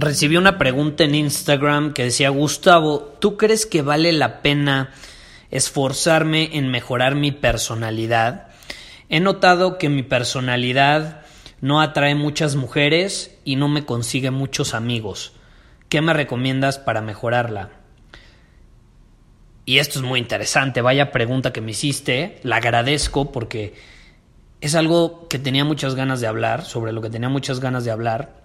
Recibí una pregunta en Instagram que decía, Gustavo, ¿tú crees que vale la pena esforzarme en mejorar mi personalidad? He notado que mi personalidad no atrae muchas mujeres y no me consigue muchos amigos. ¿Qué me recomiendas para mejorarla? Y esto es muy interesante, vaya pregunta que me hiciste, la agradezco porque es algo que tenía muchas ganas de hablar, sobre lo que tenía muchas ganas de hablar.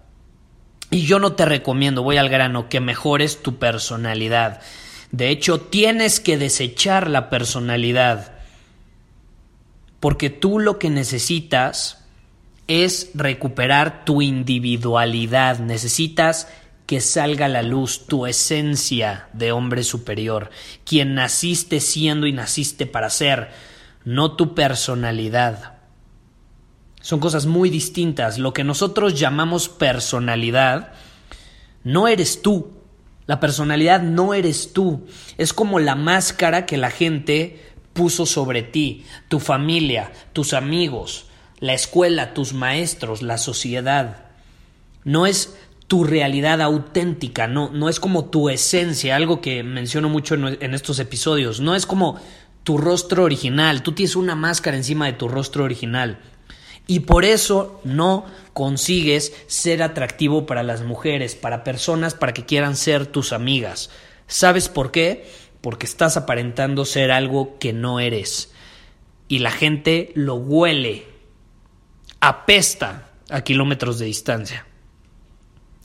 Y yo no te recomiendo, voy al grano, que mejores tu personalidad. De hecho, tienes que desechar la personalidad. Porque tú lo que necesitas es recuperar tu individualidad. Necesitas que salga a la luz tu esencia de hombre superior, quien naciste siendo y naciste para ser, no tu personalidad. Son cosas muy distintas. Lo que nosotros llamamos personalidad no eres tú. La personalidad no eres tú. Es como la máscara que la gente puso sobre ti, tu familia, tus amigos, la escuela, tus maestros, la sociedad. No es tu realidad auténtica, no, no es como tu esencia, algo que menciono mucho en, en estos episodios, no es como tu rostro original, tú tienes una máscara encima de tu rostro original. Y por eso no consigues ser atractivo para las mujeres, para personas para que quieran ser tus amigas. ¿Sabes por qué? Porque estás aparentando ser algo que no eres. Y la gente lo huele, apesta a kilómetros de distancia.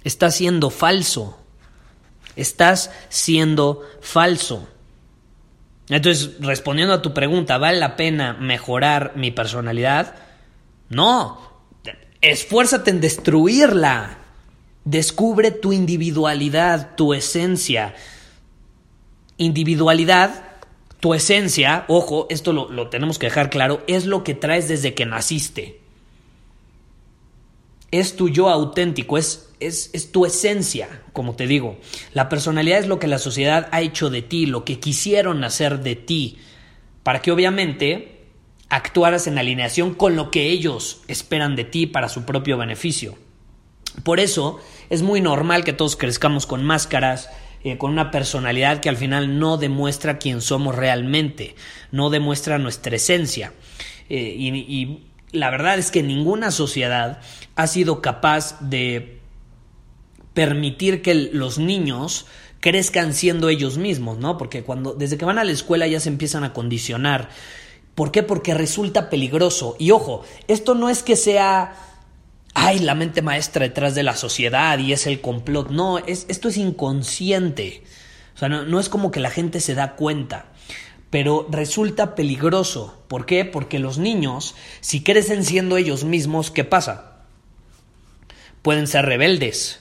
Estás siendo falso. Estás siendo falso. Entonces, respondiendo a tu pregunta, ¿vale la pena mejorar mi personalidad? No, esfuérzate en destruirla. Descubre tu individualidad, tu esencia. Individualidad, tu esencia, ojo, esto lo, tenemos que dejar claro, es lo que traes desde que naciste. Es tu yo auténtico, es, es, es tu esencia, como te digo. La personalidad es lo que la sociedad ha hecho de ti, lo que quisieron hacer de ti, para que obviamente actuaras en alineación con lo que ellos esperan de ti para su propio beneficio. Por eso es muy normal que todos crezcamos con máscaras, eh, con una personalidad que al final no demuestra quién somos realmente, no demuestra nuestra esencia. Eh, y, y la verdad es que ninguna sociedad ha sido capaz de permitir que los niños crezcan siendo ellos mismos, ¿no? Porque cuando desde que van a la escuela ya se empiezan a condicionar ¿Por qué? Porque resulta peligroso. Y ojo, esto no es que sea, ay, la mente maestra detrás de la sociedad y es el complot. No, es, esto es inconsciente. O sea, no, no es como que la gente se da cuenta. Pero resulta peligroso. ¿Por qué? Porque los niños, si crecen siendo ellos mismos, ¿qué pasa? Pueden ser rebeldes.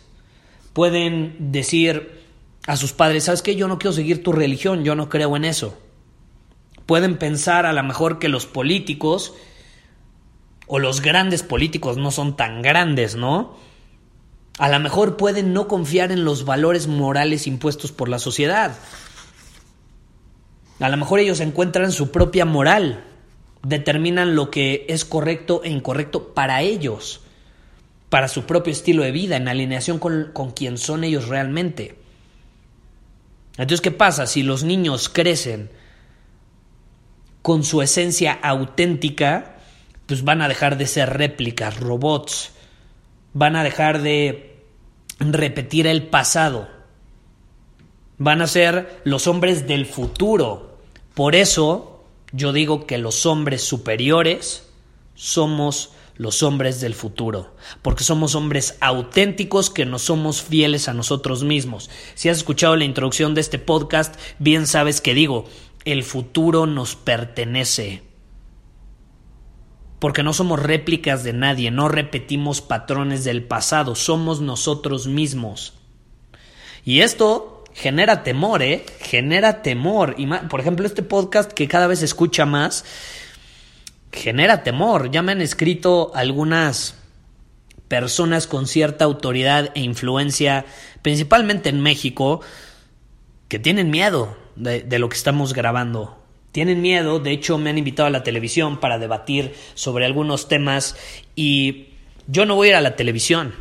Pueden decir a sus padres, ¿sabes qué? Yo no quiero seguir tu religión, yo no creo en eso pueden pensar a lo mejor que los políticos o los grandes políticos no son tan grandes, ¿no? A lo mejor pueden no confiar en los valores morales impuestos por la sociedad. A lo mejor ellos encuentran su propia moral, determinan lo que es correcto e incorrecto para ellos, para su propio estilo de vida, en alineación con, con quien son ellos realmente. Entonces, ¿qué pasa si los niños crecen con su esencia auténtica, pues van a dejar de ser réplicas, robots, van a dejar de repetir el pasado. van a ser los hombres del futuro. Por eso yo digo que los hombres superiores somos los hombres del futuro, porque somos hombres auténticos que no somos fieles a nosotros mismos. Si has escuchado la introducción de este podcast, bien sabes que digo, el futuro nos pertenece. Porque no somos réplicas de nadie, no repetimos patrones del pasado, somos nosotros mismos. Y esto genera temor, ¿eh? Genera temor. Y por ejemplo, este podcast que cada vez se escucha más, genera temor. Ya me han escrito algunas personas con cierta autoridad e influencia, principalmente en México, que tienen miedo de, lo que estamos grabando. Tienen miedo, de hecho me han invitado a la televisión para debatir sobre algunos temas y yo no voy a ir a la televisión.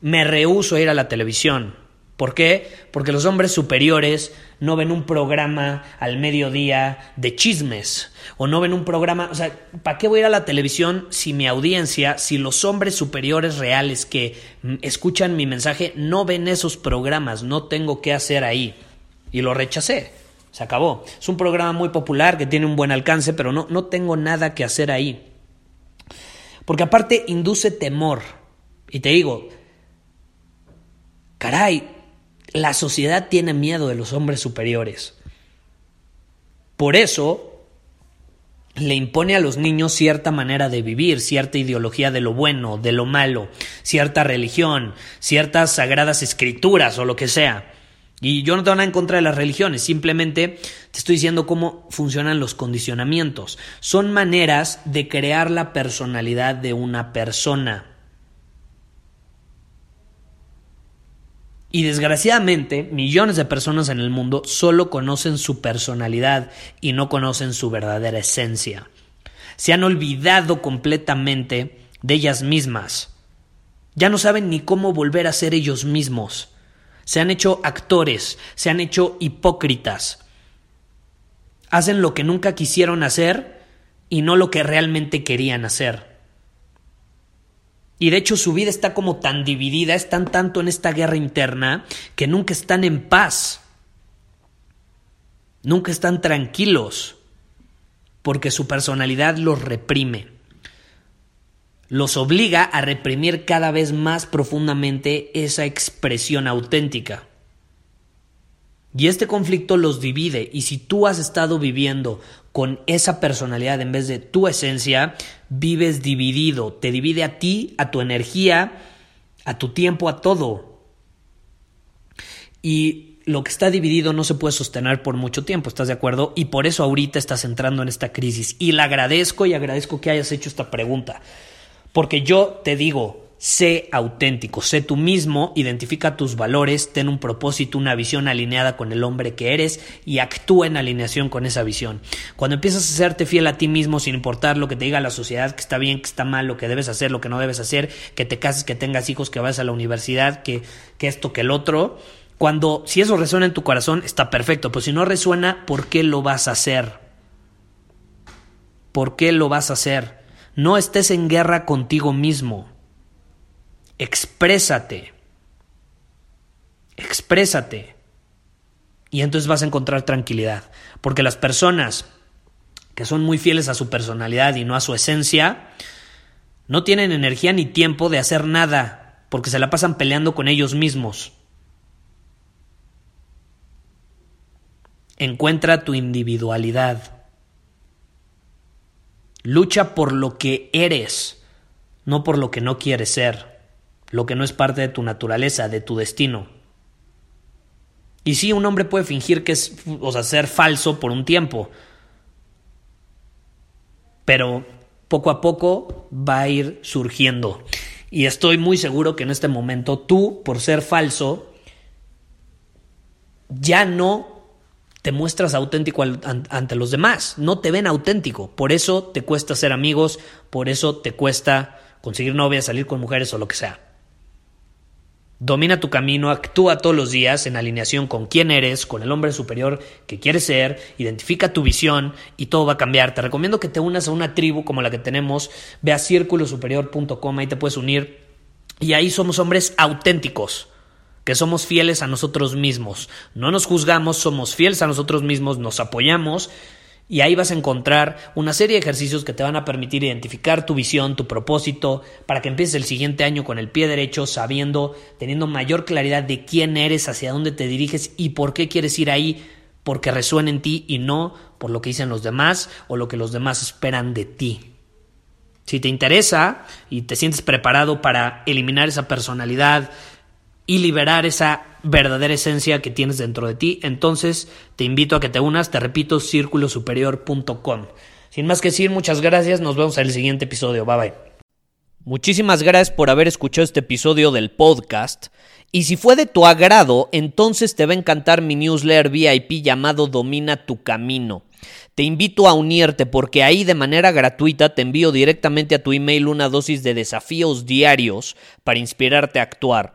Me rehuso a ir a la televisión ¿Por qué? Porque los hombres superiores no ven un programa al mediodía de chismes o no ven un programa, o sea, ¿para qué voy a ir a la televisión si mi audiencia, si los hombres superiores reales que escuchan mi mensaje no ven esos programas, no tengo qué hacer ahí? Y lo rechacé. Se acabó. Es un programa muy popular que tiene un buen alcance, pero no, no tengo nada que hacer ahí. Porque aparte induce temor. Y te digo, caray, la sociedad tiene miedo de los hombres superiores. Por eso le impone a los niños cierta manera de vivir, cierta ideología de lo bueno, de lo malo, cierta religión, ciertas sagradas escrituras o lo que sea. Y yo no tengo nada en contra de las religiones, simplemente te estoy diciendo cómo funcionan los condicionamientos. Son maneras de crear la personalidad de una persona. Y desgraciadamente, millones de personas en el mundo solo conocen su personalidad y no conocen su verdadera esencia. Se han olvidado completamente de ellas mismas. Ya no saben ni cómo volver a ser ellos mismos. Se han hecho actores, se han hecho hipócritas. Hacen lo que nunca quisieron hacer y no lo que realmente querían hacer. Y de hecho su vida está como tan dividida, están tanto en esta guerra interna que nunca están en paz. Nunca están tranquilos porque su personalidad los reprime. Los obliga a reprimir cada vez más profundamente esa expresión auténtica. Y este conflicto los divide y si tú has estado viviendo con esa personalidad en vez de tu esencia, vives dividido, te divide a ti, a tu energía, a tu tiempo, a todo. Y lo que está dividido no se puede sostener por mucho tiempo, ¿estás de acuerdo? Y por eso ahorita estás entrando en esta crisis. Y le agradezco y agradezco que hayas hecho esta pregunta. Porque yo te digo, Sé auténtico, sé tú mismo, identifica tus valores, ten un propósito, una visión alineada con el hombre que eres y actúa en alineación con esa visión. Cuando empiezas a serte fiel a ti mismo sin importar lo que te diga la sociedad, que está bien, que está mal, lo que debes hacer, lo que no debes hacer, que te cases, que tengas hijos, que vayas a la universidad, que, que esto, que el otro, cuando si eso resuena en tu corazón, está perfecto, pero si no resuena, ¿por qué lo vas a hacer? ¿Por qué lo vas a hacer? No estés en guerra contigo mismo exprésate. Exprésate. Y entonces vas a encontrar tranquilidad. Porque las personas que son muy fieles a su personalidad y no a su esencia, no tienen energía ni tiempo de hacer nada, porque se la pasan peleando con ellos mismos. Encuentra tu individualidad. Lucha por lo que eres, no por lo que no quieres ser lo que no es parte de tu naturaleza, de tu destino. Y sí, un hombre puede fingir que es, o sea, ser falso por un tiempo, pero poco a poco va a ir surgiendo. Y estoy muy seguro que en este momento tú, por ser falso, ya no te muestras auténtico ante los demás, no te ven auténtico, por eso te cuesta ser amigos, por eso te cuesta conseguir novia, salir con mujeres o lo que sea. Domina tu camino, actúa todos los días en alineación con quién eres, con el hombre superior que quieres ser, identifica tu visión y todo va a cambiar. Te recomiendo que te unas a una tribu como la que tenemos, ve a círculosuperior.com, ahí te puedes unir. Y ahí somos hombres auténticos, que somos fieles a nosotros mismos. No nos juzgamos, somos fieles a nosotros mismos, nos apoyamos y ahí vas a encontrar una serie de ejercicios que te van a permitir identificar tu visión, tu propósito, para que empieces el siguiente año con el pie derecho, sabiendo, teniendo mayor claridad de quién eres, hacia dónde te diriges y por qué quieres ir ahí, porque resuena en ti y no por lo que dicen los demás o lo que los demás esperan de ti. Si te interesa y te sientes preparado para eliminar esa personalidad y liberar esa verdadera esencia que tienes dentro de ti, entonces te invito a que te unas, te repito, círculosuperior.com. Sin más que decir, muchas gracias, nos vemos en el siguiente episodio, bye bye. Muchísimas gracias por haber escuchado este episodio del podcast. Y si fue de tu agrado, entonces te va a encantar mi newsletter VIP llamado Domina tu Camino. Te invito a unirte porque ahí de manera gratuita te envío directamente a tu email una dosis de desafíos diarios para inspirarte a actuar.